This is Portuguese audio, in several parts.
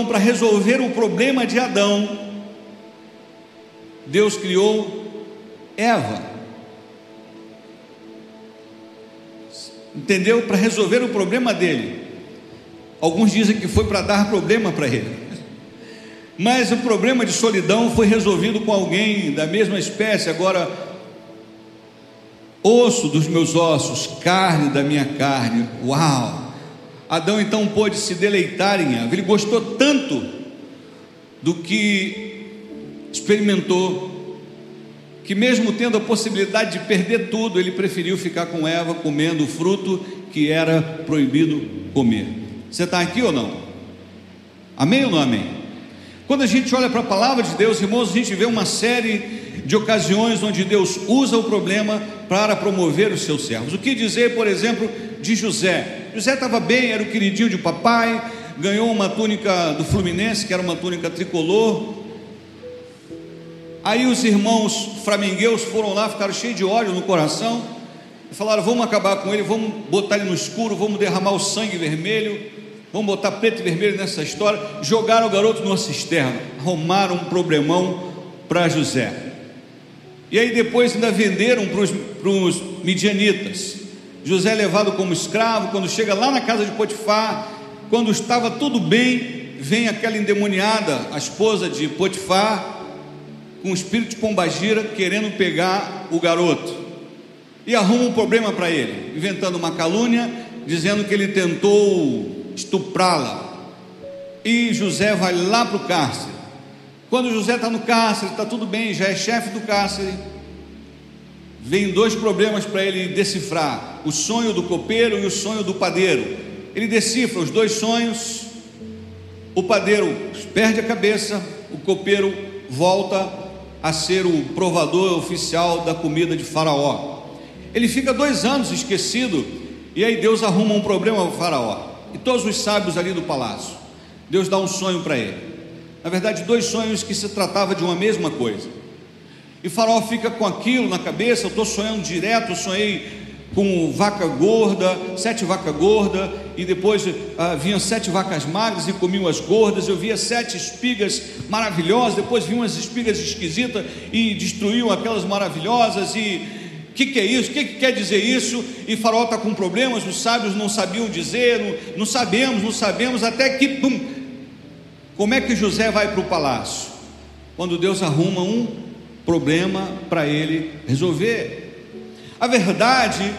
Então, para resolver o problema de Adão, Deus criou Eva. Entendeu? Para resolver o problema dele. Alguns dizem que foi para dar problema para ele. Mas o problema de solidão foi resolvido com alguém da mesma espécie, agora osso dos meus ossos, carne da minha carne. Uau! Adão então pôde se deleitar em Eva. Ele gostou tanto do que experimentou, que mesmo tendo a possibilidade de perder tudo, ele preferiu ficar com Eva comendo o fruto que era proibido comer. Você está aqui ou não? Amém ou não amém? Quando a gente olha para a palavra de Deus, irmãos, a gente vê uma série de ocasiões onde Deus usa o problema para promover os seus servos. O que dizer, por exemplo, de José? José estava bem, era o queridinho de papai, ganhou uma túnica do Fluminense, que era uma túnica tricolor. Aí os irmãos flamengueus foram lá, ficaram cheios de ódio no coração, e falaram: vamos acabar com ele, vamos botar ele no escuro, vamos derramar o sangue vermelho. Vamos botar preto e vermelho nessa história. Jogaram o garoto numa cisterna, arrumaram um problemão para José. E aí depois ainda venderam para os midianitas. José é levado como escravo, quando chega lá na casa de Potifar, quando estava tudo bem, vem aquela endemoniada, a esposa de Potifar, com o espírito de pombagira, querendo pegar o garoto. E arruma um problema para ele, inventando uma calúnia, dizendo que ele tentou estuprá-la. E José vai lá para o cárcere. Quando José está no cárcere, está tudo bem, já é chefe do cárcere. Vem dois problemas para ele decifrar: o sonho do copeiro e o sonho do padeiro. Ele decifra os dois sonhos. O padeiro perde a cabeça, o copeiro volta a ser o provador oficial da comida de Faraó. Ele fica dois anos esquecido, e aí Deus arruma um problema ao Faraó e todos os sábios ali do palácio. Deus dá um sonho para ele. Na verdade, dois sonhos que se tratava de uma mesma coisa. E Faraó fica com aquilo na cabeça. Eu estou sonhando direto. Sonhei com vaca gorda, sete vacas gordas, e depois ah, vinham sete vacas magras e comiam as gordas. Eu via sete espigas maravilhosas, depois vinham as espigas esquisitas e destruíam aquelas maravilhosas. E o que, que, é isso? O que, que, quer dizer isso? E Faraó está com problemas, os sábios não sabiam dizer, não, não sabemos, não sabemos, até que, pum, como é que José vai para o palácio? Quando Deus arruma um problema para ele resolver. A verdade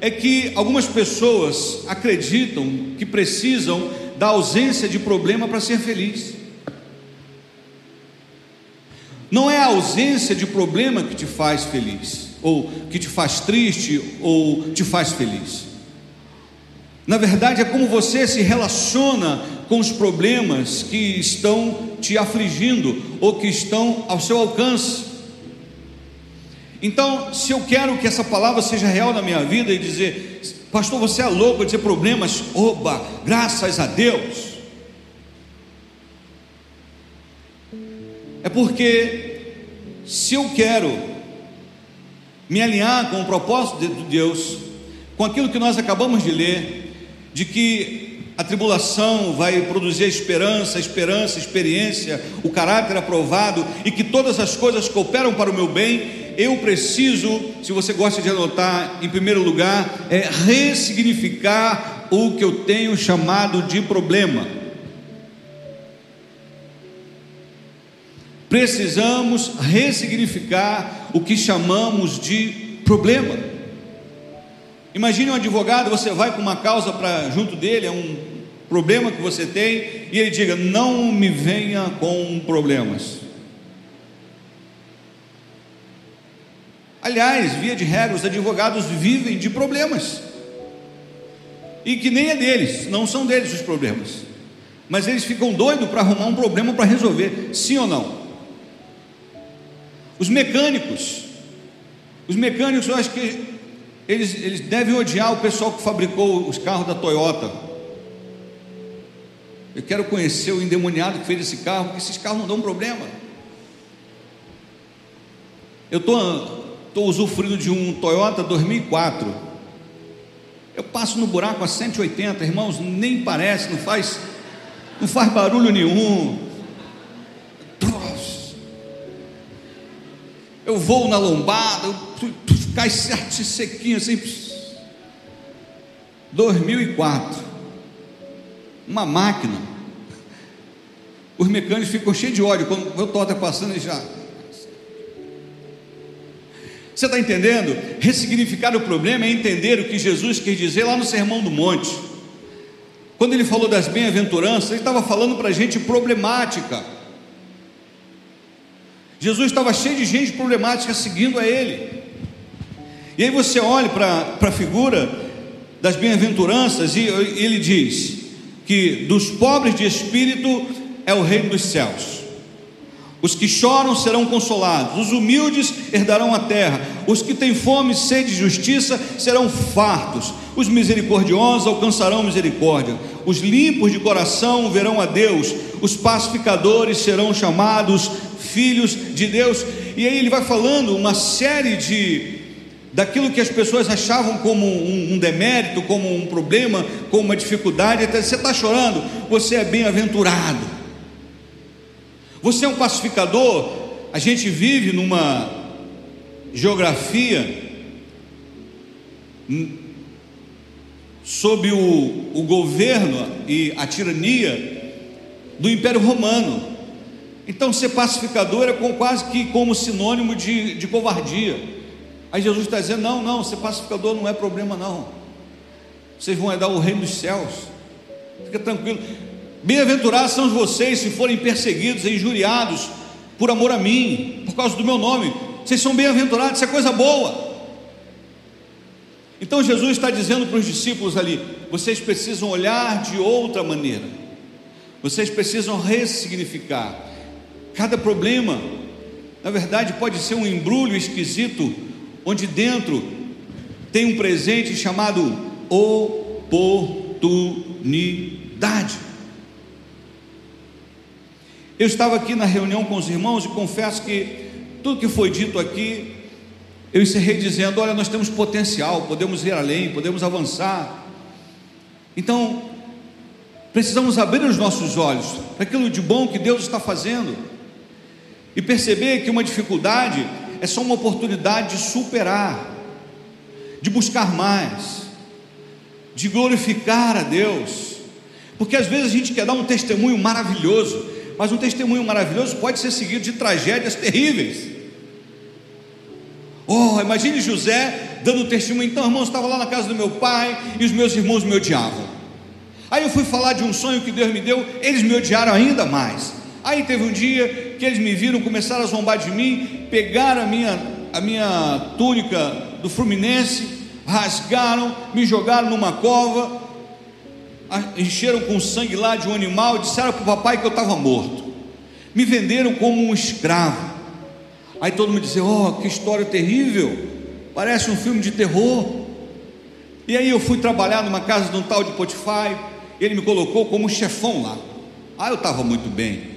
é que algumas pessoas acreditam que precisam da ausência de problema para ser feliz. Não é a ausência de problema que te faz feliz ou que te faz triste, ou te faz feliz. Na verdade, é como você se relaciona com os problemas que estão te afligindo ou que estão ao seu alcance. Então, se eu quero que essa palavra seja real na minha vida e dizer, pastor, você é louco dizer problemas, oba, graças a Deus. É porque se eu quero me alinhar com o propósito de Deus, com aquilo que nós acabamos de ler, de que a tribulação vai produzir a esperança, a esperança, a experiência, o caráter aprovado e que todas as coisas cooperam para o meu bem, eu preciso, se você gosta de anotar, em primeiro lugar, é ressignificar o que eu tenho chamado de problema. Precisamos ressignificar o que chamamos de problema. Imagine um advogado, você vai com uma causa para junto dele, é um problema que você tem, e ele diga: "Não me venha com problemas". Aliás, via de regra, os advogados vivem de problemas. E que nem é deles, não são deles os problemas. Mas eles ficam doidos para arrumar um problema para resolver, sim ou não? Os mecânicos, os mecânicos, eu acho que eles, eles devem odiar o pessoal que fabricou os carros da Toyota. Eu quero conhecer o endemoniado que fez esse carro, porque esses carros não dão problema. Eu estou usufruindo de um Toyota 2004. Eu passo no buraco a 180, irmãos, nem parece, não faz não faz barulho nenhum. Eu vou na lombada, cai certo sequinho assim. 2004, uma máquina. Os mecânicos ficam cheios de ódio quando o está passando e já. Você está entendendo? Ressignificar o problema é entender o que Jesus quis dizer lá no Sermão do Monte. Quando ele falou das bem-aventuranças, ele estava falando para gente problemática. Jesus estava cheio de gente problemática seguindo a ele. E aí você olha para a figura das bem-aventuranças e ele diz que dos pobres de espírito é o reino dos céus. Os que choram serão consolados, os humildes herdarão a terra, os que têm fome e sede de justiça serão fartos, os misericordiosos alcançarão misericórdia, os limpos de coração verão a Deus, os pacificadores serão chamados filhos de Deus. E aí ele vai falando uma série de daquilo que as pessoas achavam como um, um demérito, como um problema, como uma dificuldade. Até você está chorando, você é bem-aventurado. Você é um pacificador. A gente vive numa geografia sob o, o governo e a tirania do Império Romano. Então, ser pacificador é quase que como sinônimo de, de covardia. Aí Jesus está dizendo: não, não, ser pacificador não é problema, não. Vocês vão herdar o reino dos céus. Fica tranquilo. Bem-aventurados são vocês se forem perseguidos e injuriados por amor a mim, por causa do meu nome. Vocês são bem-aventurados, isso é coisa boa. Então Jesus está dizendo para os discípulos ali: vocês precisam olhar de outra maneira, vocês precisam ressignificar. Cada problema, na verdade, pode ser um embrulho esquisito, onde dentro tem um presente chamado oportunidade. Eu estava aqui na reunião com os irmãos e confesso que tudo que foi dito aqui, eu encerrei dizendo: olha, nós temos potencial, podemos ir além, podemos avançar. Então, precisamos abrir os nossos olhos para aquilo de bom que Deus está fazendo e perceber que uma dificuldade é só uma oportunidade de superar, de buscar mais, de glorificar a Deus, porque às vezes a gente quer dar um testemunho maravilhoso, mas um testemunho maravilhoso pode ser seguido de tragédias terríveis. Oh, imagine José dando testemunho. Então, irmãos, estava lá na casa do meu pai e os meus irmãos me odiavam. Aí eu fui falar de um sonho que Deus me deu, eles me odiaram ainda mais. Aí teve um dia que eles me viram, começaram a zombar de mim, pegaram a minha, a minha túnica do Fluminense, rasgaram, me jogaram numa cova, encheram com sangue lá de um animal, disseram para o papai que eu estava morto, me venderam como um escravo. Aí todo mundo dizia: Oh, que história terrível, parece um filme de terror. E aí eu fui trabalhar numa casa de um tal de Potify, ele me colocou como chefão lá. Ah, eu estava muito bem,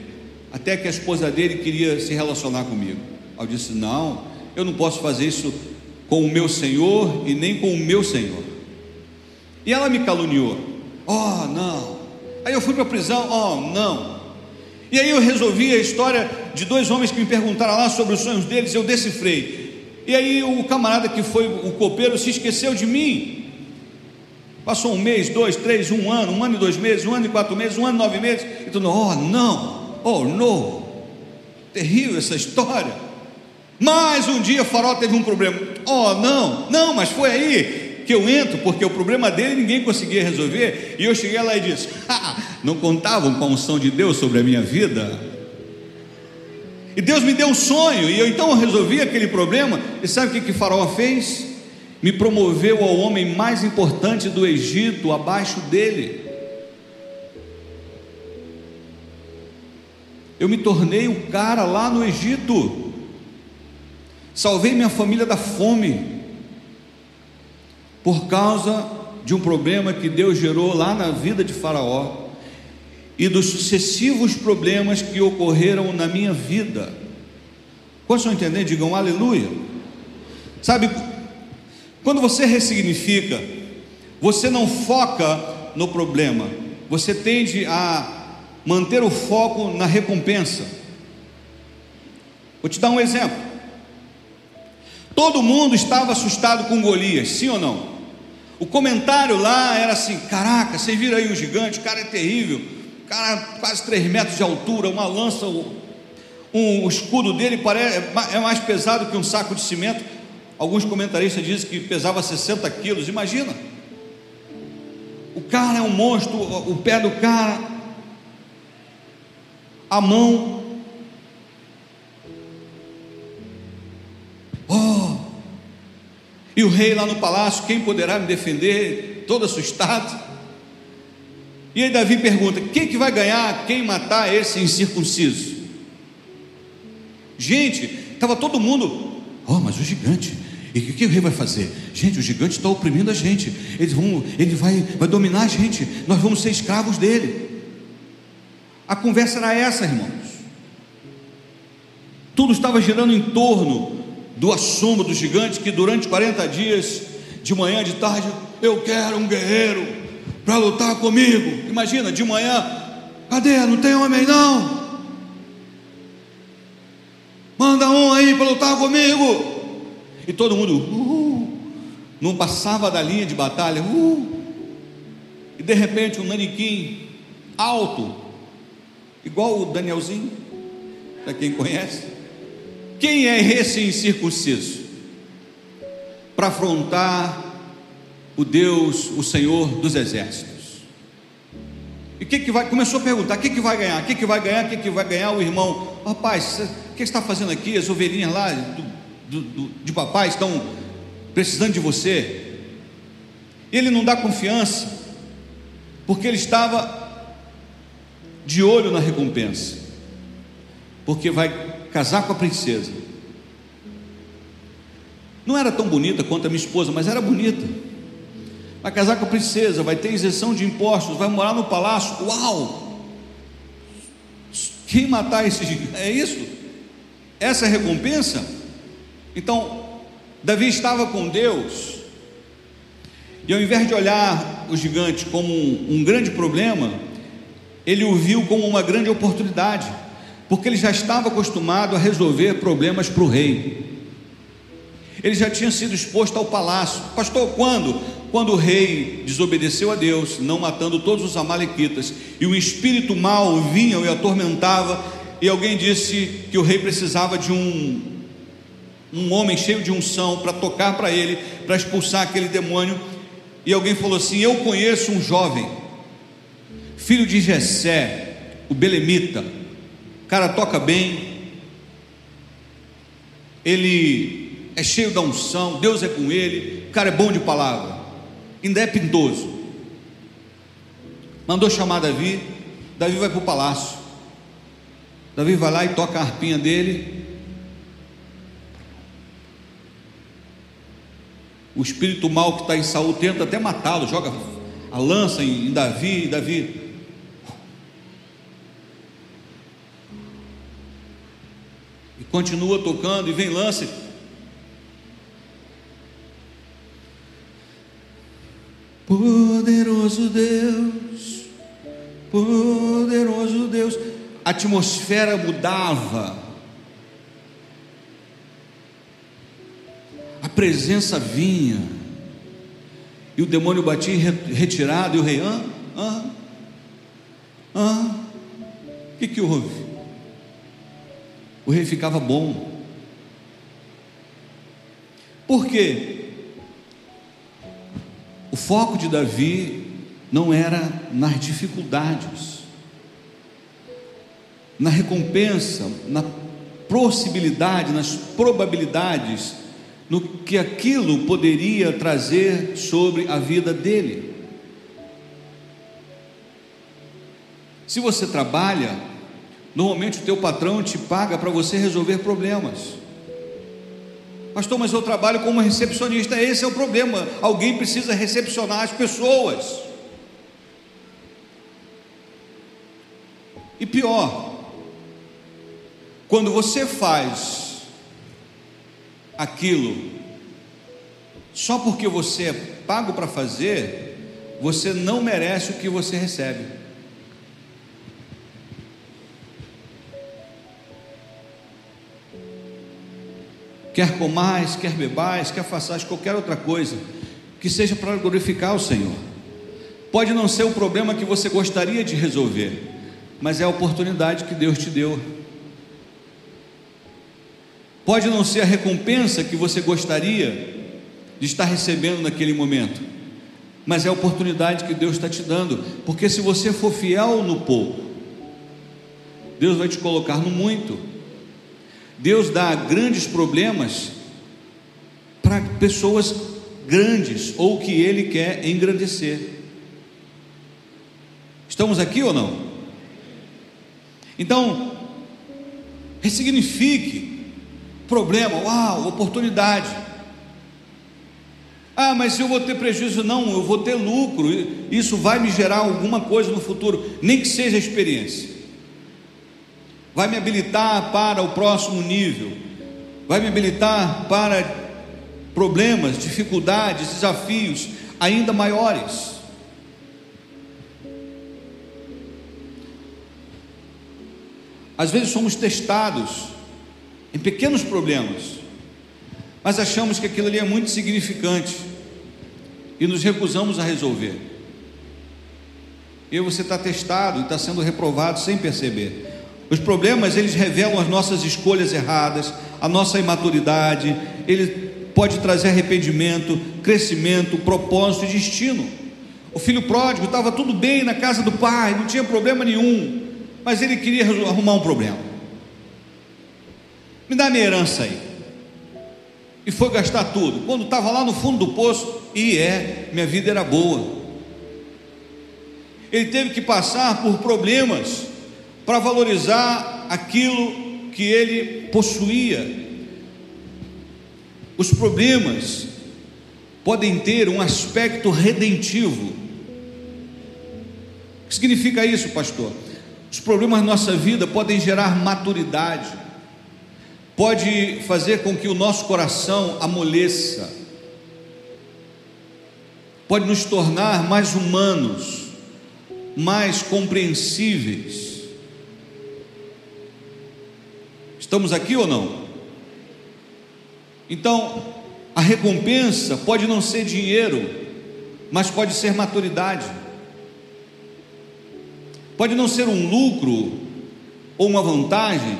até que a esposa dele queria se relacionar comigo. Eu disse: Não, eu não posso fazer isso com o meu senhor e nem com o meu senhor. E ela me caluniou. Oh, não. Aí eu fui para a prisão. Oh, não. E aí eu resolvi a história de dois homens que me perguntaram lá sobre os sonhos deles, eu decifrei. E aí o camarada que foi o copeiro se esqueceu de mim. Passou um mês, dois, três, um ano, um ano e dois meses, um ano e quatro meses, um ano e nove meses. E tudo, oh não, oh não. Terrível essa história. Mas um dia o farol teve um problema. Oh não, não, mas foi aí que eu entro, porque o problema dele ninguém conseguia resolver, e eu cheguei lá e disse: não contavam com a unção de Deus sobre a minha vida. E Deus me deu um sonho, e eu então resolvi aquele problema, e sabe o que, que Faraó fez? Me promoveu ao homem mais importante do Egito, abaixo dele. Eu me tornei o cara lá no Egito, salvei minha família da fome, por causa de um problema que Deus gerou lá na vida de Faraó e dos sucessivos problemas que ocorreram na minha vida. Quantos estão entendendo? Digam aleluia. Sabe, quando você ressignifica, você não foca no problema, você tende a manter o foco na recompensa. Vou te dar um exemplo. Todo mundo estava assustado com Golias, sim ou não? O comentário lá era assim: caraca, vocês viram aí o gigante, o cara é terrível, o cara quase 3 metros de altura, uma lança, um, o escudo dele parece, é mais pesado que um saco de cimento. Alguns comentaristas dizem que pesava 60 quilos, imagina. O cara é um monstro, o pé do cara, a mão. Oh! E o rei lá no palácio, quem poderá me defender? Todo assustado. E aí Davi pergunta: quem que vai ganhar quem matar esse incircunciso? Gente, estava todo mundo, oh, mas o gigante, e o que, que, o rei vai fazer? Gente, o gigante está oprimindo a gente, Eles vão, ele vai, vai dominar a gente, nós vamos ser escravos dele. A conversa era essa, irmãos. Tudo estava girando em torno do assombro do gigante que durante 40 dias, de manhã, de tarde, eu quero um guerreiro para lutar comigo. Imagina, de manhã, cadê? Não tem homem não? Manda um aí para lutar comigo. E todo mundo, uh, não passava da linha de batalha, uh, e de repente um manequim alto, igual o Danielzinho, para quem conhece. Quem é esse incircunciso? Para afrontar o Deus, o Senhor dos exércitos. E o que, que vai? Começou a perguntar: o que, que vai ganhar? O que, que vai ganhar? O que, que vai ganhar o irmão? Rapaz, o que está fazendo aqui? As ovelhinhas lá do, do, do, de papai estão precisando de você. Ele não dá confiança, porque ele estava de olho na recompensa, porque vai casar com a princesa. Não era tão bonita quanto a minha esposa, mas era bonita. Vai casar com a princesa, vai ter isenção de impostos, vai morar no palácio. Uau! Quem matar esse gigante? É isso? Essa é a recompensa? Então, Davi estava com Deus, e ao invés de olhar o gigante como um, um grande problema, ele o viu como uma grande oportunidade, porque ele já estava acostumado a resolver problemas para o rei. Ele já tinha sido exposto ao palácio. Pastor, quando? Quando o rei desobedeceu a Deus, não matando todos os amalequitas, e o espírito mau vinha e atormentava, e alguém disse que o rei precisava de um um homem cheio de unção para tocar para ele, para expulsar aquele demônio. E alguém falou assim: Eu conheço um jovem, filho de Jessé, o belemita. O cara toca bem, ele é cheio da unção, Deus é com ele, o cara é bom de palavra, ainda é pintoso. Mandou chamar Davi, Davi vai para o palácio. Davi vai lá e toca a harpinha dele, O espírito mal que está em Saul tenta até matá-lo, joga a lança em, Davi, Davi. Continua tocando, e vem lance. Poderoso Deus, poderoso Deus, a atmosfera mudava. A presença vinha, e o demônio batia retirado, e o rei, ah, ah, ah, o que, que houve? O rei ficava bom, por quê? O foco de Davi não era nas dificuldades, na recompensa, na possibilidade, nas probabilidades no que aquilo poderia trazer sobre a vida dele. Se você trabalha, normalmente o teu patrão te paga para você resolver problemas. Pastor, mas eu trabalho como recepcionista, esse é o problema. Alguém precisa recepcionar as pessoas. E pior, quando você faz aquilo só porque você é pago para fazer, você não merece o que você recebe. Quer comais, quer bebais, quer façais qualquer outra coisa, que seja para glorificar o Senhor. Pode não ser o problema que você gostaria de resolver, mas é a oportunidade que Deus te deu. Pode não ser a recompensa que você gostaria de estar recebendo naquele momento, mas é a oportunidade que Deus está te dando, porque se você for fiel no pouco, Deus vai te colocar no muito. Deus dá grandes problemas para pessoas grandes ou que Ele quer engrandecer. Estamos aqui ou não? Então, ressignifique problema, uau, oportunidade. Ah, mas se eu vou ter prejuízo, não, eu vou ter lucro, isso vai me gerar alguma coisa no futuro, nem que seja experiência. Vai me habilitar para o próximo nível, vai me habilitar para problemas, dificuldades, desafios ainda maiores. Às vezes somos testados em pequenos problemas, mas achamos que aquilo ali é muito significante e nos recusamos a resolver. E você está testado e está sendo reprovado sem perceber. Os problemas eles revelam as nossas escolhas erradas, a nossa imaturidade, ele pode trazer arrependimento, crescimento, propósito e destino. O filho pródigo estava tudo bem na casa do pai, não tinha problema nenhum, mas ele queria arrumar um problema. Me dá minha herança aí e foi gastar tudo. Quando estava lá no fundo do poço, e é, minha vida era boa. Ele teve que passar por problemas para valorizar aquilo que ele possuía. Os problemas podem ter um aspecto redentivo. O que significa isso, pastor? Os problemas na nossa vida podem gerar maturidade pode fazer com que o nosso coração amoleça, pode nos tornar mais humanos, mais compreensíveis. Estamos aqui ou não? Então, a recompensa pode não ser dinheiro, mas pode ser maturidade. Pode não ser um lucro ou uma vantagem,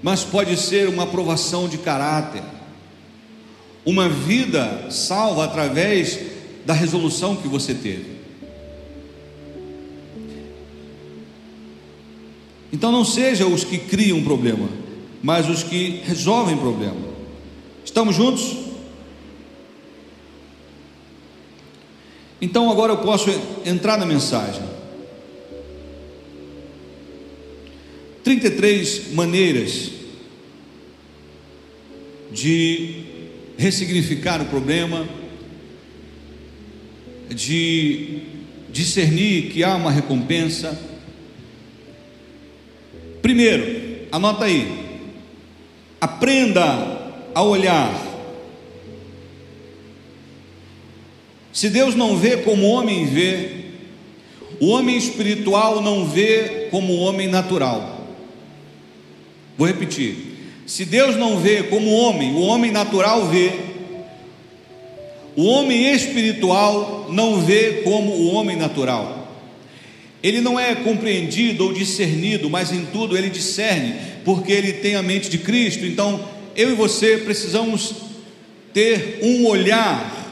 mas pode ser uma aprovação de caráter, uma vida salva através da resolução que você teve. Então não seja os que criam problema, mas os que resolvem problema. Estamos juntos? Então agora eu posso entrar na mensagem. 33 maneiras de ressignificar o problema, de discernir que há uma recompensa. Primeiro, anota aí, aprenda a olhar. Se Deus não vê como o homem vê, o homem espiritual não vê como o homem natural. Vou repetir. Se Deus não vê como o homem, o homem natural vê, o homem espiritual não vê como o homem natural. Ele não é compreendido ou discernido, mas em tudo ele discerne, porque ele tem a mente de Cristo. Então, eu e você precisamos ter um olhar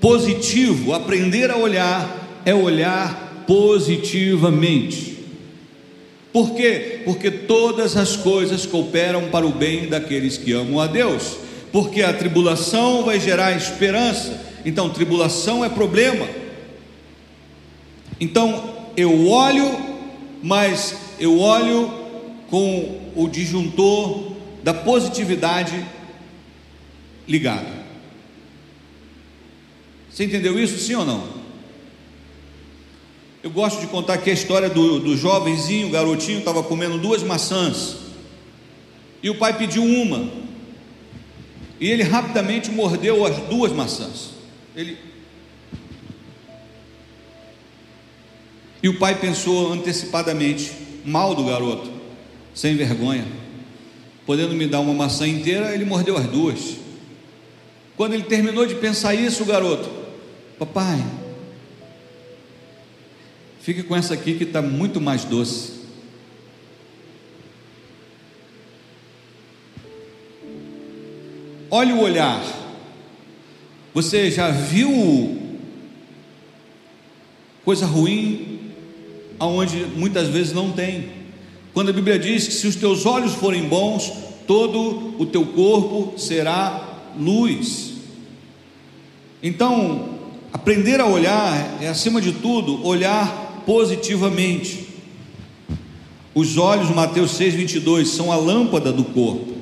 positivo, aprender a olhar é olhar positivamente. Por quê? Porque todas as coisas cooperam para o bem daqueles que amam a Deus. Porque a tribulação vai gerar esperança. Então, tribulação é problema. Então, eu olho, mas eu olho com o disjuntor da positividade ligado. Você entendeu isso, sim ou não? Eu gosto de contar aqui a história do, do jovenzinho, garotinho, estava comendo duas maçãs. E o pai pediu uma. E ele rapidamente mordeu as duas maçãs. Ele. E o pai pensou antecipadamente, mal do garoto, sem vergonha. podendo me dar uma maçã inteira, ele mordeu as duas. Quando ele terminou de pensar isso, o garoto, papai, fique com essa aqui que está muito mais doce. Olhe o olhar. Você já viu coisa ruim aonde muitas vezes não tem? Quando a Bíblia diz que se os teus olhos forem bons, todo o teu corpo será luz. Então, aprender a olhar é acima de tudo olhar positivamente. Os olhos, Mateus 6:22, são a lâmpada do corpo.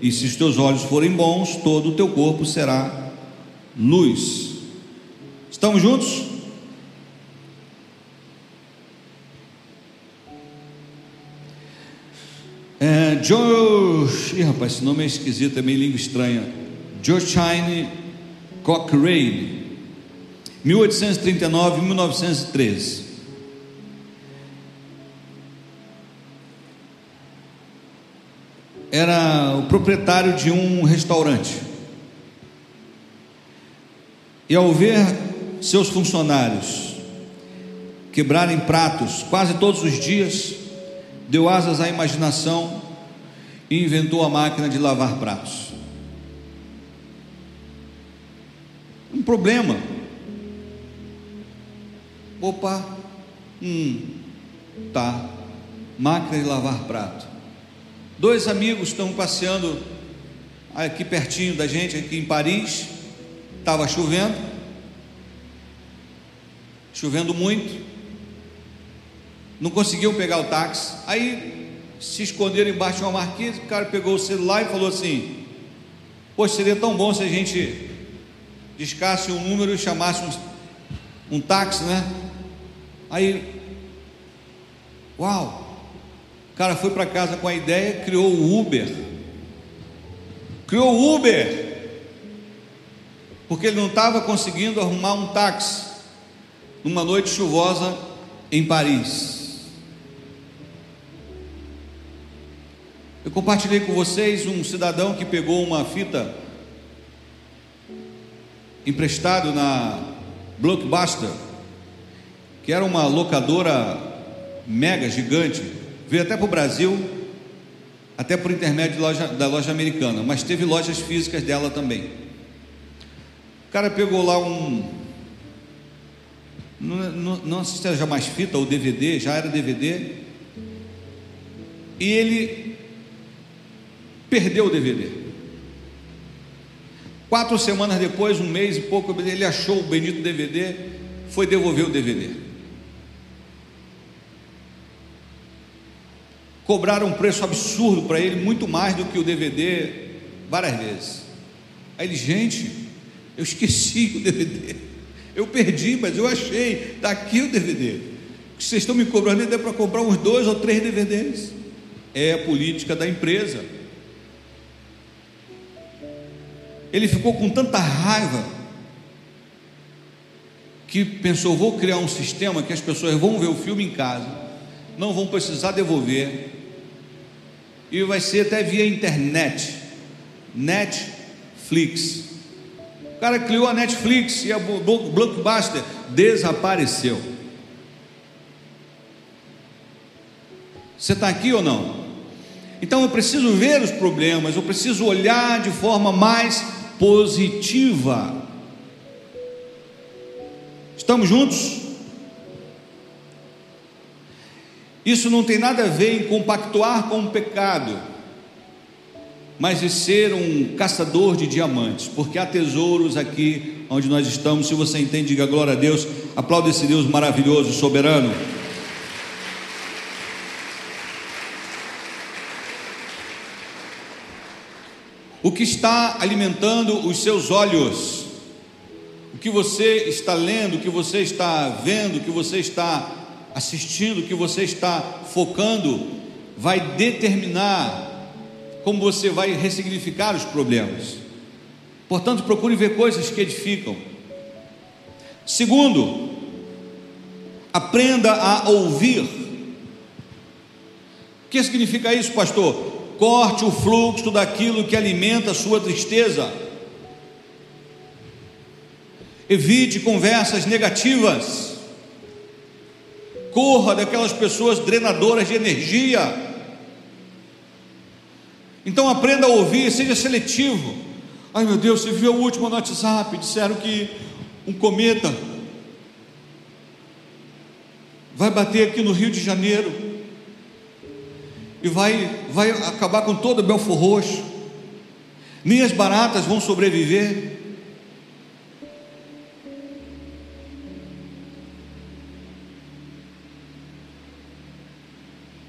E se os teus olhos forem bons, todo o teu corpo será luz. Estamos juntos? George, ih, rapaz, esse nome é esquisito, é meio língua estranha. Georgine Cochrane, 1839-1913. era o proprietário de um restaurante. E ao ver seus funcionários quebrarem pratos quase todos os dias, deu asas à imaginação e inventou a máquina de lavar pratos. Um problema. Opa, hum, tá. Máquina de lavar prato. Dois amigos estão passeando aqui pertinho da gente, aqui em Paris. Estava chovendo, chovendo muito. Não conseguiam pegar o táxi. Aí se esconderam embaixo de uma marquise. O cara pegou o celular e falou assim: Poxa, seria tão bom se a gente discasse um número e chamasse um, um táxi, né? Aí, uau! O cara foi para casa com a ideia, criou o Uber. Criou o Uber. Porque ele não estava conseguindo arrumar um táxi numa noite chuvosa em Paris. Compartilhei com vocês um cidadão que pegou uma fita emprestado na Blockbuster, que era uma locadora mega gigante, Veio até para o Brasil, até por intermédio loja, da loja americana, mas teve lojas físicas dela também. O cara pegou lá um. Não, não, não sei se era mais fita ou DVD, já era DVD. E ele perdeu o DVD. Quatro semanas depois, um mês e pouco, ele achou o bendito DVD, foi devolver o DVD. cobraram um preço absurdo para ele, muito mais do que o DVD, várias vezes. Aí ele, gente, eu esqueci o DVD, eu perdi, mas eu achei, está aqui o DVD. Vocês estão me cobrando até para comprar uns dois ou três DVDs. É a política da empresa. Ele ficou com tanta raiva que pensou: vou criar um sistema que as pessoas vão ver o filme em casa, não vão precisar devolver, e vai ser até via internet. Netflix. O cara criou a Netflix e a Blockbuster desapareceu. Você está aqui ou não? Então eu preciso ver os problemas, eu preciso olhar de forma mais positiva. Estamos juntos? Isso não tem nada a ver em compactuar com o pecado, mas de ser um caçador de diamantes, porque há tesouros aqui onde nós estamos. Se você entende, diga glória a Deus, aplaude esse Deus maravilhoso, soberano. O que está alimentando os seus olhos, o que você está lendo, o que você está vendo, o que você está assistindo, que você está focando, vai determinar como você vai ressignificar os problemas. Portanto, procure ver coisas que edificam. Segundo, aprenda a ouvir. O que significa isso, pastor? Corte o fluxo daquilo que alimenta a sua tristeza. Evite conversas negativas. Corra daquelas pessoas drenadoras de energia. Então aprenda a ouvir, seja seletivo. Ai meu Deus, você viu o último no WhatsApp? Disseram que um cometa vai bater aqui no Rio de Janeiro e vai, vai acabar com todo o Belfor Roxo. Nem as baratas vão sobreviver.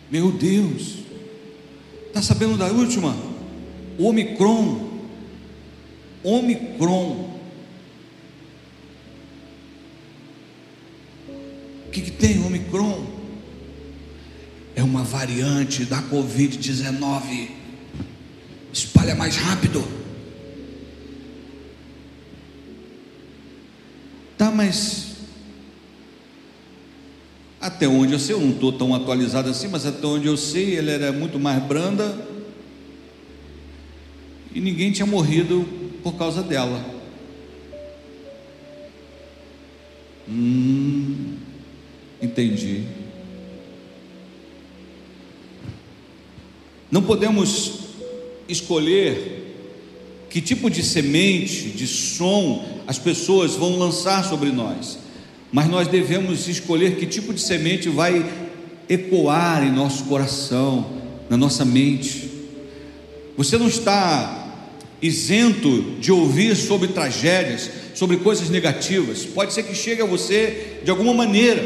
Meu Deus, está sabendo da última? Omicron. Omicron. O que, que tem Omicron? Variante da Covid-19. Espalha mais rápido. Tá, mas até onde eu sei, eu não estou tão atualizado assim, mas até onde eu sei, ela era muito mais branda e ninguém tinha morrido por causa dela. Hum, entendi. Não podemos escolher que tipo de semente, de som as pessoas vão lançar sobre nós mas nós devemos escolher que tipo de semente vai ecoar em nosso coração, na nossa mente. Você não está isento de ouvir sobre tragédias, sobre coisas negativas. Pode ser que chegue a você de alguma maneira,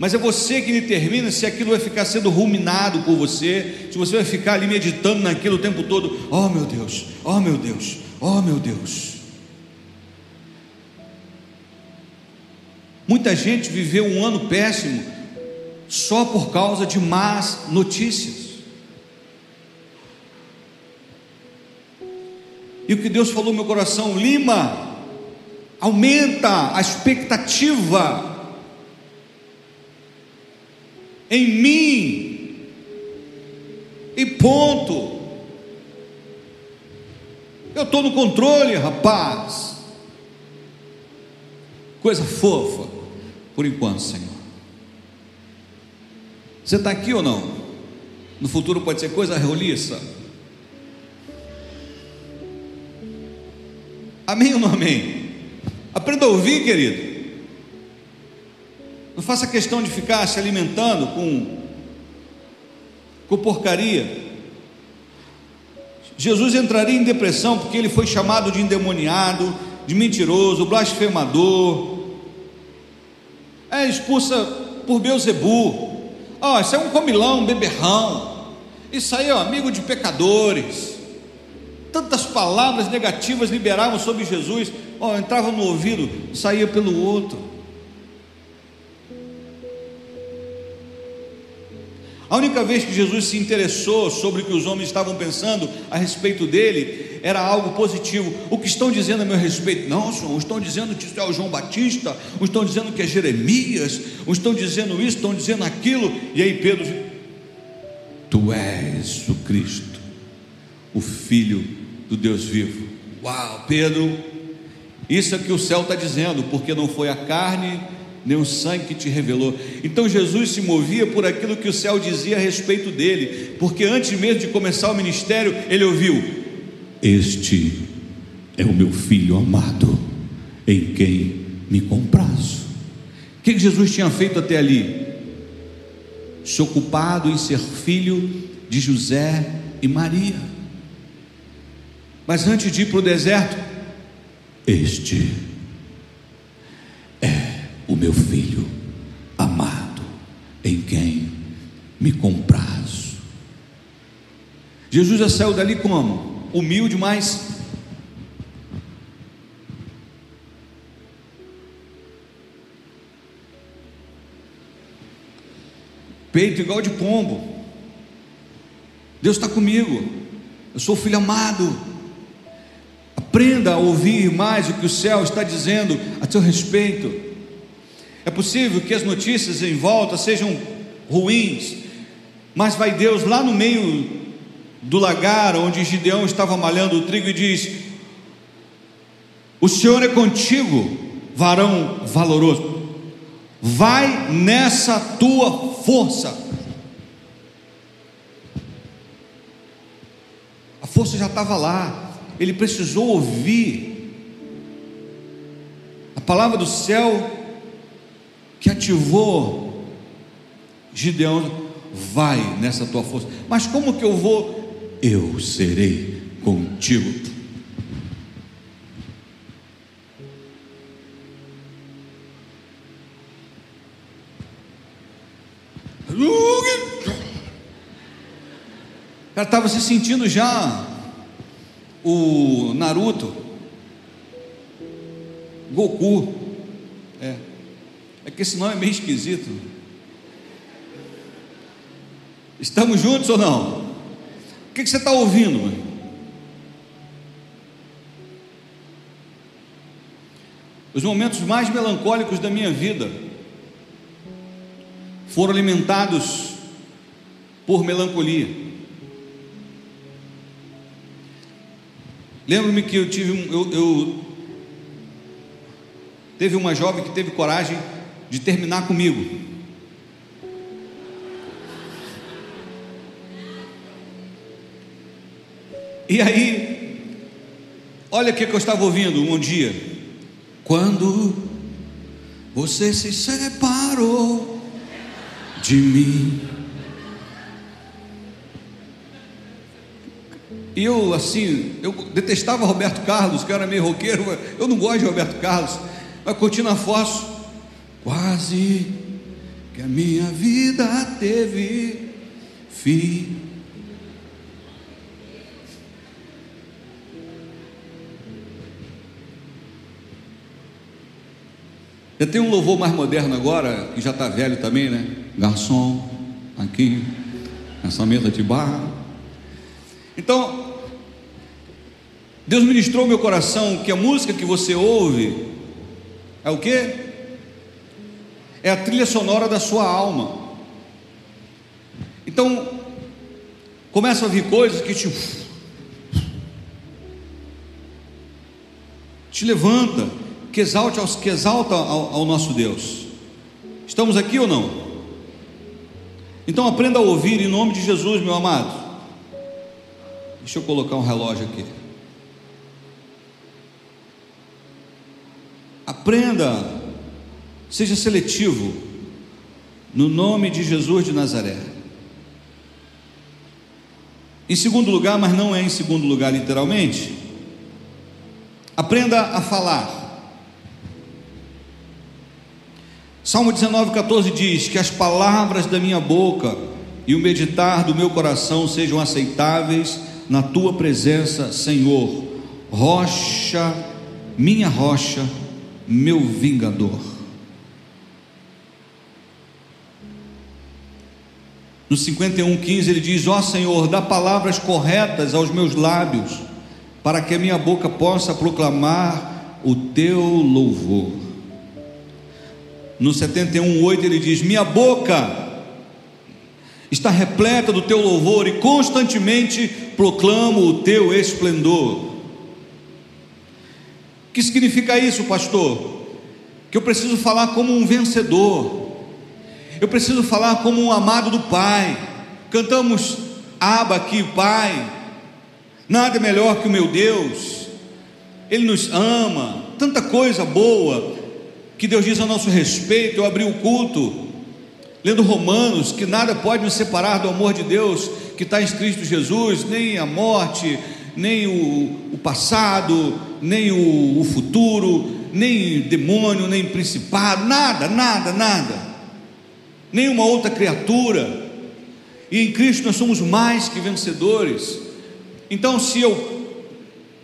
mas é você que determina se aquilo vai ficar sendo ruminado por você, se você vai ficar ali meditando naquilo o tempo todo. Oh meu Deus, oh meu Deus, oh meu Deus. Muita gente viveu um ano péssimo só por causa de más notícias. E o que Deus falou no meu coração, Lima, aumenta a expectativa em mim, e ponto. Eu estou no controle, rapaz. Coisa fofa por enquanto, Senhor. Você está aqui ou não? No futuro pode ser coisa roliça. Amém ou não amém? Aprenda a ouvir, querido. Não faça questão de ficar se alimentando com, com porcaria. Jesus entraria em depressão porque ele foi chamado de endemoniado, de mentiroso, blasfemador, é expulsa por Beuzebu. Ó, oh, isso é um comilão, um beberrão. Isso aí, ó, amigo de pecadores. Tantas palavras negativas liberavam sobre Jesus. Ó, oh, entrava no ouvido, saía pelo outro. A única vez que Jesus se interessou sobre o que os homens estavam pensando a respeito dele era algo positivo. O que estão dizendo a meu respeito? Não, senhor, estão dizendo que isso é o João Batista, estão dizendo que é Jeremias, estão dizendo isso, estão dizendo aquilo. E aí Pedro, tu és o Cristo, o Filho do Deus vivo. Uau, Pedro, isso é que o céu está dizendo, porque não foi a carne nem o sangue que te revelou. Então Jesus se movia por aquilo que o céu dizia a respeito dele, porque antes mesmo de começar o ministério, ele ouviu: Este é o meu filho amado, em quem me comprazo. O que Jesus tinha feito até ali? Se ocupado em ser filho de José e Maria. Mas antes de ir para o deserto, este o meu filho amado, em quem me comprazo. Jesus já saiu dali como? Humilde, mas peito igual de pombo. Deus está comigo. Eu sou filho amado. Aprenda a ouvir mais o que o céu está dizendo a seu respeito. É possível que as notícias em volta sejam ruins, Mas vai Deus lá no meio do lagar onde Gideão estava malhando o trigo e diz: O Senhor é contigo, varão valoroso. Vai nessa tua força. A força já estava lá. Ele precisou ouvir a palavra do céu que ativou Gideão. Vai nessa tua força. Mas como que eu vou eu serei contigo. Ela estava se sentindo já o Naruto, Goku. Que esse nome é meio esquisito. Estamos juntos ou não? O que, você está ouvindo? Os momentos mais melancólicos da minha vida foram alimentados por melancolia. Lembro-me que eu tive um, eu, eu teve uma jovem que teve coragem de terminar comigo. E aí, olha o que eu estava ouvindo um dia. Quando você se separou de mim. E eu, assim, eu detestava Roberto Carlos, que era meio roqueiro, eu não gosto de Roberto Carlos, mas Cortina Fosso, quase que a minha vida teve fim. Eu tenho um louvor mais moderno agora, que já está velho também, né? Garçom, aqui, nessa mesa de bar. Então, Deus ministrou meu coração que a música que você ouve é o que? É a trilha sonora da sua alma. Então, começa a vir coisas que te, te levanta, que exalte aos, que exalta ao, ao nosso Deus. Estamos aqui ou não? Então aprenda a ouvir em nome de Jesus, meu amado. Deixa eu colocar um relógio aqui. Aprenda, seja seletivo, no nome de Jesus de Nazaré. Em segundo lugar, mas não é em segundo lugar literalmente, aprenda a falar. Salmo 19, 14 diz: Que as palavras da minha boca e o meditar do meu coração sejam aceitáveis na tua presença, Senhor, rocha, minha rocha, meu vingador. No 51,15 ele diz: Ó Senhor, dá palavras corretas aos meus lábios, para que a minha boca possa proclamar o teu louvor. No 71:8 ele diz: "Minha boca está repleta do teu louvor e constantemente proclamo o teu esplendor." O que significa isso, pastor? Que eu preciso falar como um vencedor. Eu preciso falar como um amado do Pai. Cantamos Aba aqui, Pai. Nada é melhor que o meu Deus. Ele nos ama, tanta coisa boa que Deus diz a nosso respeito. Eu abri o culto, lendo Romanos, que nada pode nos separar do amor de Deus que está em Cristo Jesus, nem a morte, nem o, o passado, nem o, o futuro, nem demônio, nem principado, nada, nada, nada, nenhuma outra criatura. E em Cristo nós somos mais que vencedores. Então, se eu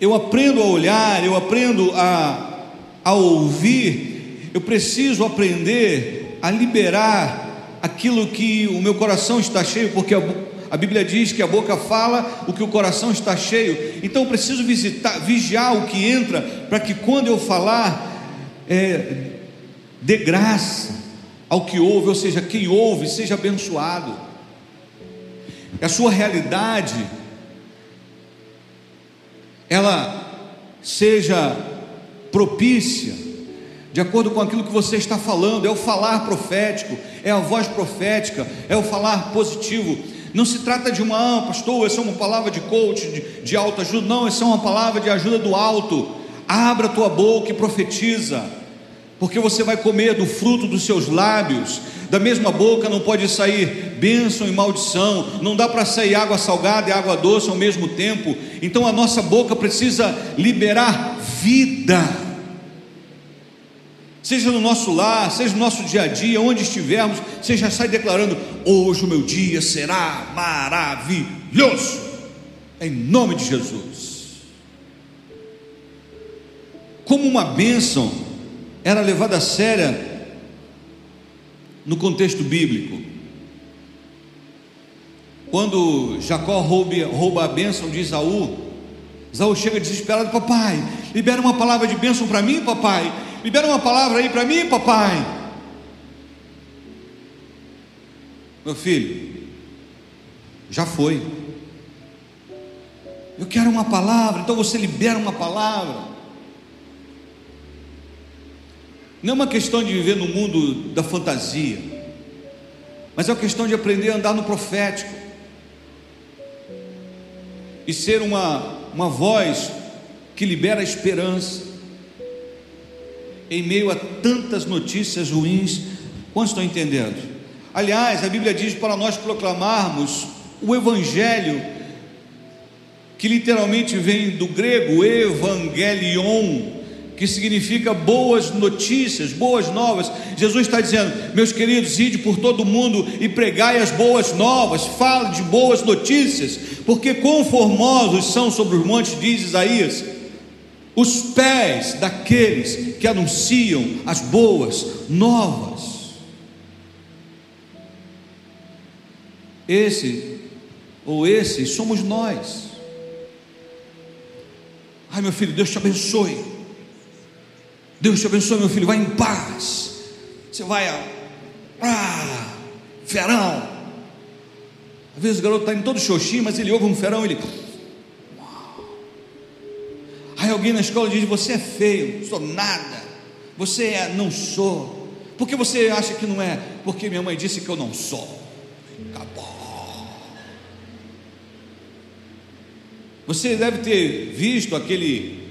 eu aprendo a olhar, eu aprendo a, a ouvir, eu preciso aprender a liberar aquilo que o meu coração está cheio, porque a, a Bíblia diz que a boca fala o que o coração está cheio. Então eu preciso visitar, vigiar o que entra, para que quando eu falar, é, dê graça ao que ouve, ou seja, quem ouve seja abençoado. a sua realidade ela seja propícia, de acordo com aquilo que você está falando, é o falar profético, é a voz profética, é o falar positivo. Não se trata de uma, ah, pastor, essa é uma palavra de coach, de, de autoajuda, não, essa é uma palavra de ajuda do alto. Abra a tua boca e profetiza, porque você vai comer do fruto dos seus lábios. Da mesma boca não pode sair bênção e maldição, não dá para sair água salgada e água doce ao mesmo tempo. Então a nossa boca precisa liberar vida seja no nosso lar, seja no nosso dia a dia, onde estivermos, você já sai declarando: hoje o meu dia será maravilhoso, em nome de Jesus. Como uma bênção era levada a séria no contexto bíblico. Quando Jacó rouba, rouba a bênção de Isaú, Isaú chega desesperado: Papai, libera uma palavra de bênção para mim, papai. Libera uma palavra aí para mim, papai. Meu filho, já foi. Eu quero uma palavra, então você libera uma palavra. Não é uma questão de viver no mundo da fantasia, mas é uma questão de aprender a andar no profético e ser uma, uma voz que libera esperança em meio a tantas notícias ruins. Quantos estão entendendo? Aliás, a Bíblia diz para nós proclamarmos o Evangelho, que literalmente vem do grego evangelion, que significa boas notícias, boas novas. Jesus está dizendo, meus queridos, ide por todo o mundo e pregai as boas novas, fale de boas notícias, porque conformosos são sobre os montes, diz Isaías os pés daqueles que anunciam as boas novas. Esse ou esses somos nós. Ai, meu filho, Deus te abençoe. Deus te abençoe, meu filho. Vai em paz. Você vai a. Ah, ferão. Às vezes o garoto está em todo xoxinho, mas ele ouve um ferão ele Aí alguém na escola diz: Você é feio, sou nada. Você é, não sou. Por que você acha que não é? Porque minha mãe disse que eu não sou. Acabou. Você deve ter visto aquele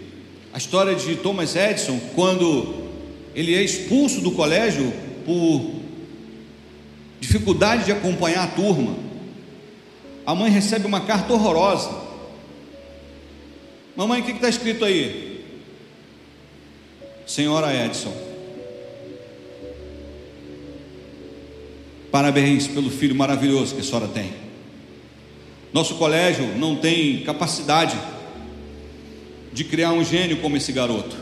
a história de Thomas Edison quando ele é expulso do colégio por dificuldade de acompanhar a turma. A mãe recebe uma carta horrorosa Mamãe, o que está escrito aí? Senhora Edson. Parabéns pelo filho maravilhoso que a senhora tem. Nosso colégio não tem capacidade de criar um gênio como esse garoto.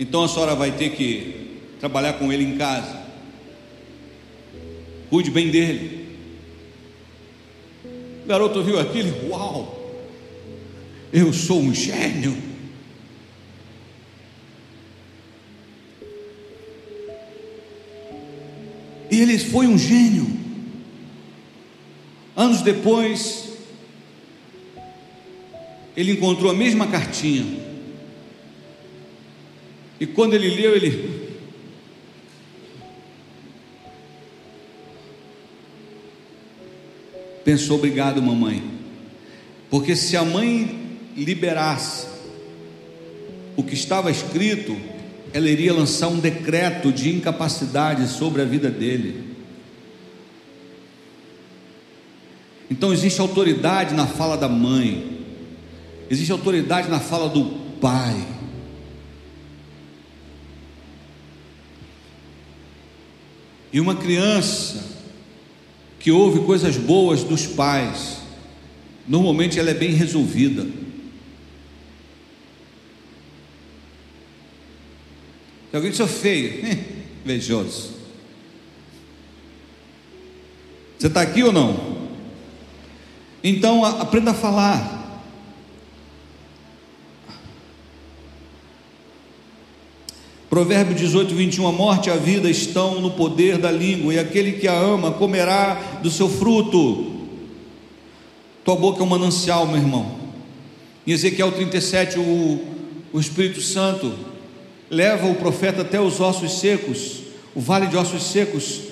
Então a senhora vai ter que trabalhar com ele em casa. Cuide bem dele. O garoto viu aquilo, uau! eu sou um gênio. E ele foi um gênio. Anos depois, ele encontrou a mesma cartinha. E quando ele leu, ele. Pensou, obrigado, mamãe. Porque se a mãe liberasse o que estava escrito, ela iria lançar um decreto de incapacidade sobre a vida dele. Então existe autoridade na fala da mãe, existe autoridade na fala do pai. E uma criança que ouve coisas boas dos pais, normalmente ela é bem resolvida. Se alguém disse, feio, invejoso. Você está aqui ou não? Então aprenda a falar. Provérbio 18, 21: A morte e a vida estão no poder da língua, e aquele que a ama comerá do seu fruto. Tua boca é um manancial, meu irmão. Em Ezequiel 37, o, o Espírito Santo leva o profeta até os ossos secos, o vale de ossos secos,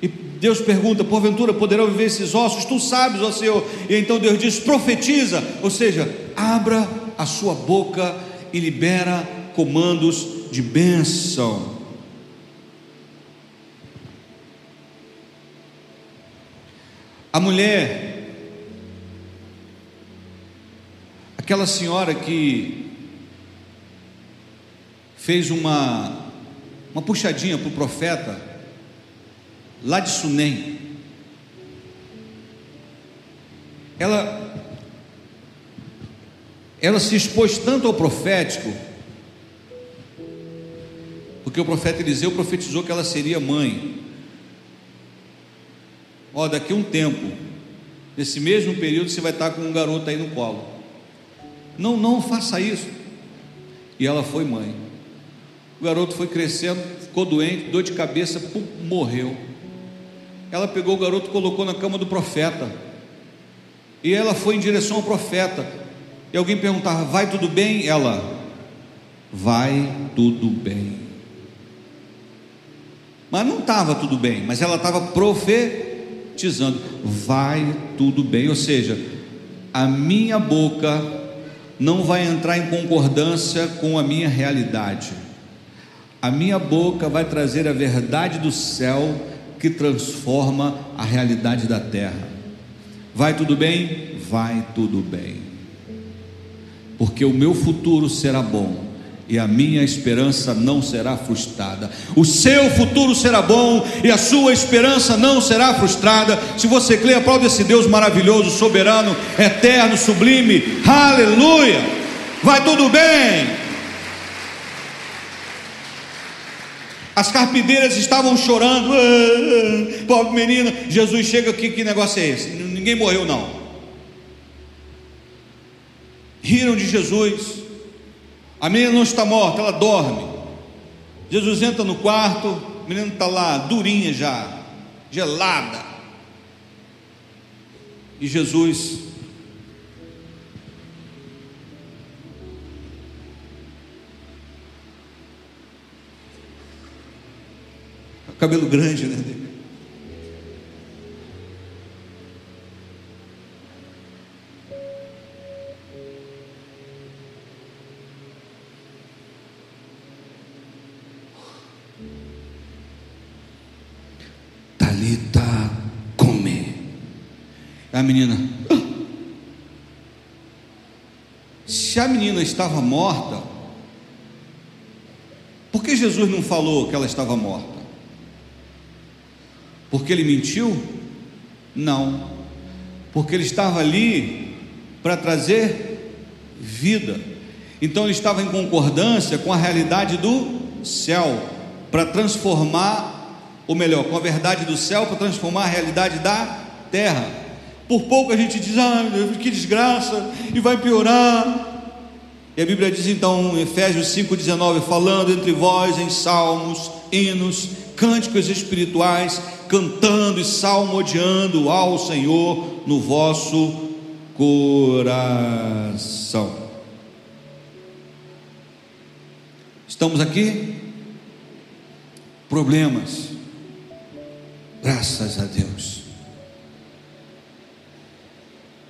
e Deus pergunta: porventura poderão viver esses ossos? Tu sabes, ó Senhor. E então Deus diz: profetiza, ou seja, abra a sua boca e libera comandos de bênção. A mulher, aquela senhora que fez uma, uma puxadinha para o profeta, lá de Sunem, ela, ela se expôs tanto ao profético, porque o profeta Eliseu profetizou que ela seria mãe. Ó, daqui a um tempo, nesse mesmo período, você vai estar com um garoto aí no colo. Não, não faça isso. E ela foi mãe. O garoto foi crescendo, ficou doente, dor de cabeça, pum, morreu. Ela pegou o garoto colocou na cama do profeta. E ela foi em direção ao profeta. E alguém perguntava: Vai tudo bem? Ela: Vai tudo bem. Mas não estava tudo bem, mas ela estava profetizando: Vai tudo bem. Ou seja, a minha boca não vai entrar em concordância com a minha realidade. A minha boca vai trazer a verdade do céu que transforma a realidade da terra. Vai tudo bem? Vai tudo bem. Porque o meu futuro será bom e a minha esperança não será frustrada. O seu futuro será bom e a sua esperança não será frustrada. Se você crê, aplaude esse Deus maravilhoso, soberano, eterno, sublime. Aleluia! Vai tudo bem. As carpideiras estavam chorando. Ah, pobre menina. Jesus chega aqui, que negócio é esse? Ninguém morreu não. Riram de Jesus. A menina não está morta, ela dorme. Jesus entra no quarto, a menina está lá, durinha já, gelada. E Jesus cabelo grande, né? A menina. Se a menina estava morta, por que Jesus não falou que ela estava morta? Porque ele mentiu? Não. Porque ele estava ali para trazer vida. Então ele estava em concordância com a realidade do céu, para transformar, ou melhor, com a verdade do céu, para transformar a realidade da terra. Por pouco a gente diz, ah, que desgraça, e vai piorar. E a Bíblia diz então, em Efésios 5,19, falando entre vós em salmos, hinos, cânticos espirituais, cantando e salmodiando ao Senhor no vosso coração. Estamos aqui? Problemas. Graças a Deus.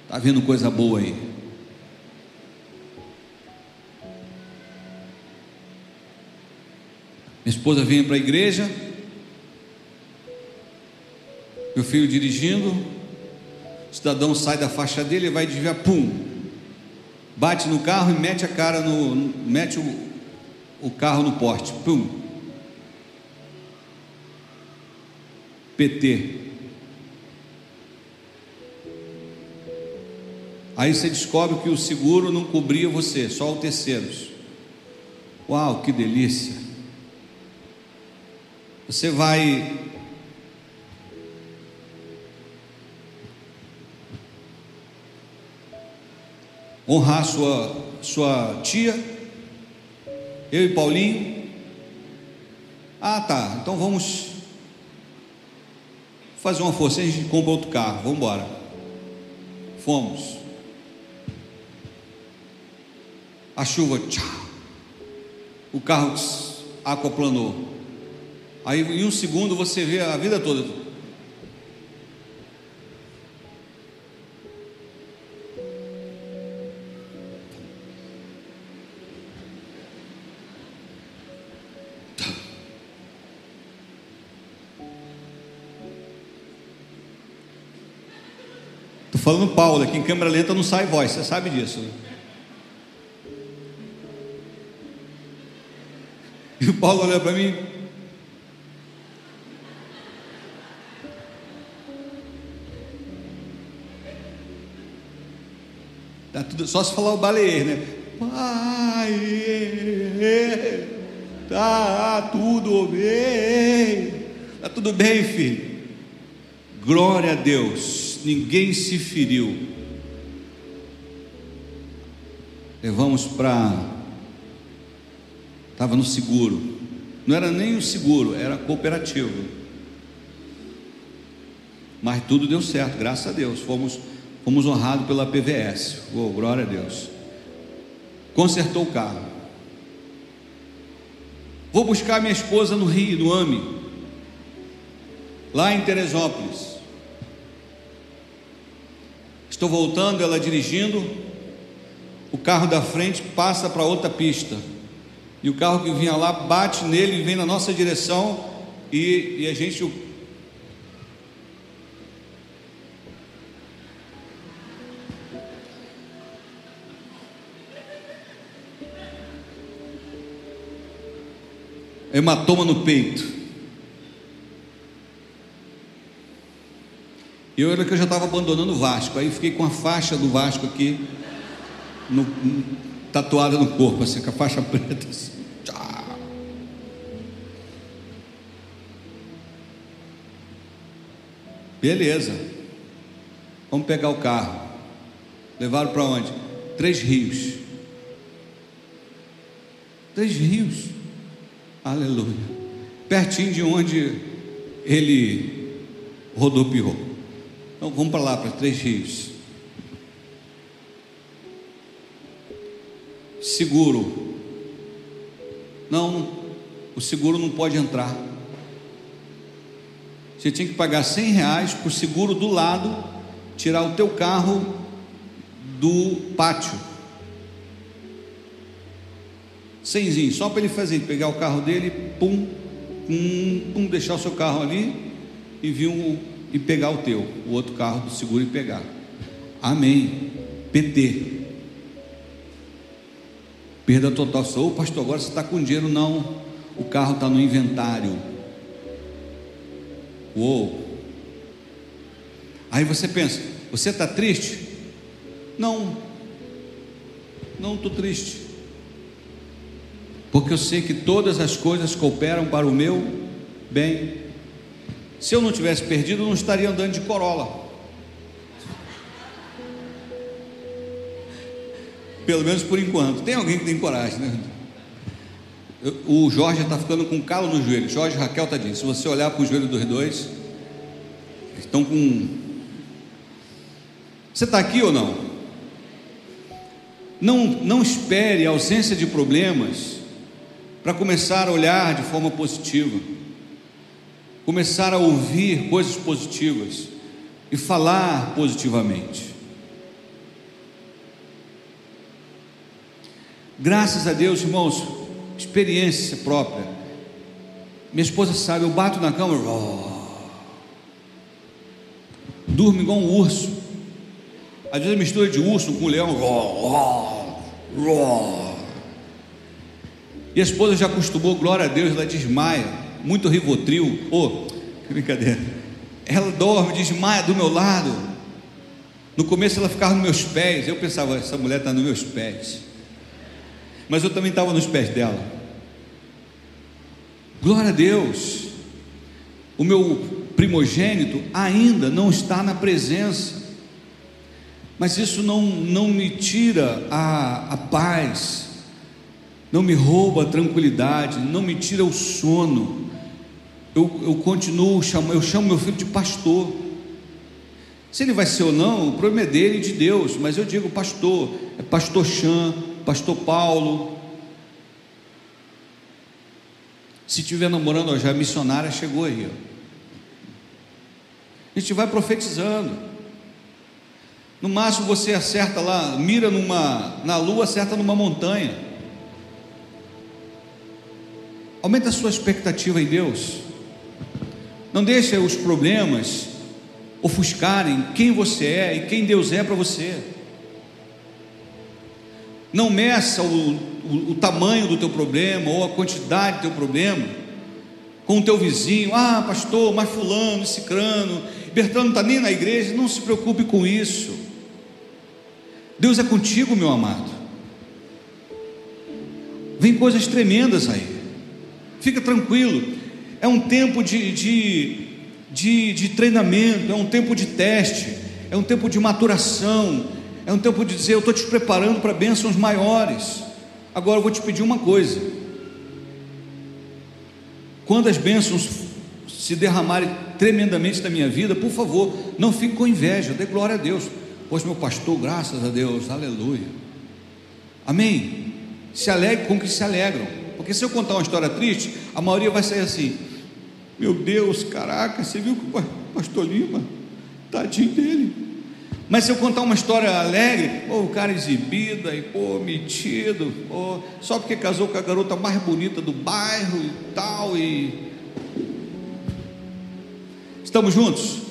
Está vindo coisa boa aí. Minha esposa vinha para a igreja, meu filho dirigindo, o cidadão sai da faixa dele e vai desviar, pum, bate no carro e mete a cara no, mete o, o carro no porte, pum. PT. Aí você descobre que o seguro não cobria você, só o terceiros. Uau, que delícia! Você vai honrar sua, sua tia, eu e Paulinho. Ah, tá, então vamos fazer uma força, a gente compra outro carro, vamos embora. Fomos. A chuva, tchau. O carro aquaplanou. Aí em um segundo você vê a vida toda. Estou falando Paulo, aqui em câmera lenta não sai voz, você sabe disso. Né? Paulo olhou para mim. Tá tudo, só se falar o baleer, né? Pai, tá tudo bem. Tá tudo bem, filho. Glória a Deus. Ninguém se feriu. Levamos para estava no seguro. Não era nem o seguro, era cooperativo. Mas tudo deu certo, graças a Deus. Fomos, fomos honrados pela PVS. Oh, glória a Deus. Consertou o carro. Vou buscar minha esposa no Rio, no AME, lá em Teresópolis. Estou voltando, ela dirigindo. O carro da frente passa para outra pista e o carro que vinha lá bate nele e vem na nossa direção e, e a gente hematoma no peito. Eu era que eu já estava abandonando o Vasco, aí fiquei com a faixa do Vasco aqui no, tatuada no corpo, assim, com a faixa preta. Assim. Beleza. Vamos pegar o carro. Levaram para onde? Três rios. Três rios. Aleluia. Pertinho de onde ele rodopiou. Então vamos para lá, para Três Rios. Seguro. Não, o seguro não pode entrar. Você tinha que pagar 100 reais por seguro do lado, tirar o teu carro do pátio. Cenzinho, só para ele fazer, pegar o carro dele, pum, pum, pum, deixar o seu carro ali e vir um, e pegar o teu, o outro carro do seguro e pegar. Amém. PT. Perda total. Ô oh, pastor, agora você está com dinheiro? Não. O carro está no inventário. Uou! Aí você pensa, você está triste? Não, não estou triste, porque eu sei que todas as coisas cooperam para o meu bem. Se eu não tivesse perdido, eu não estaria andando de Corolla. Pelo menos por enquanto. Tem alguém que tem coragem, né? O Jorge está ficando com calo no joelho. Jorge Raquel tadinho. Se você olhar para o joelho dos dois, estão com. Você está aqui ou não? Não, não espere a ausência de problemas para começar a olhar de forma positiva, começar a ouvir coisas positivas e falar positivamente. Graças a Deus, irmãos, experiência própria. Minha esposa sabe, eu bato na cama, oh, durmo igual um urso. Às vezes mistura de urso com leão, oh, oh, e a esposa já acostumou, glória a Deus, ela desmaia, muito rivotril, oh, que brincadeira. Ela dorme, desmaia do meu lado. No começo ela ficava nos meus pés, eu pensava, essa mulher está nos meus pés mas eu também estava nos pés dela. Glória a Deus. O meu primogênito ainda não está na presença, mas isso não, não me tira a, a paz, não me rouba a tranquilidade, não me tira o sono. Eu, eu continuo eu chamo meu filho de pastor. Se ele vai ser ou não, o problema é dele e de Deus, mas eu digo pastor, é pastor Chan, pastor Paulo. Se estiver namorando, ó, já a missionária chegou aí. Ó. A gente vai profetizando. No máximo você acerta lá, mira numa, na lua, acerta numa montanha. Aumenta a sua expectativa em Deus. Não deixe os problemas ofuscarem quem você é e quem Deus é para você. Não meça o, o, o, tamanho do teu problema ou a quantidade do teu problema com o teu vizinho. Ah, pastor, mas fulano, cicrano, Bertrano não está nem na igreja. Não se preocupe com isso. Deus é contigo, meu amado. Vem coisas tremendas aí. Fica tranquilo. É um tempo de, de de, de treinamento, é um tempo de teste, é um tempo de maturação, é um tempo de dizer: Eu estou te preparando para bênçãos maiores. Agora eu vou te pedir uma coisa: quando as bênçãos se derramarem tremendamente na minha vida, por favor, não fique com inveja, dê glória a Deus. Pois meu pastor, graças a Deus, aleluia. Amém. Se alegre com que se alegram. Porque se eu contar uma história triste, a maioria vai sair assim: meu Deus, caraca, você viu que o pastor Lima, tadinho dele. Mas se eu contar uma história alegre, pô, o cara exibido, aí, pô, metido, só porque casou com a garota mais bonita do bairro e tal, e. Estamos juntos?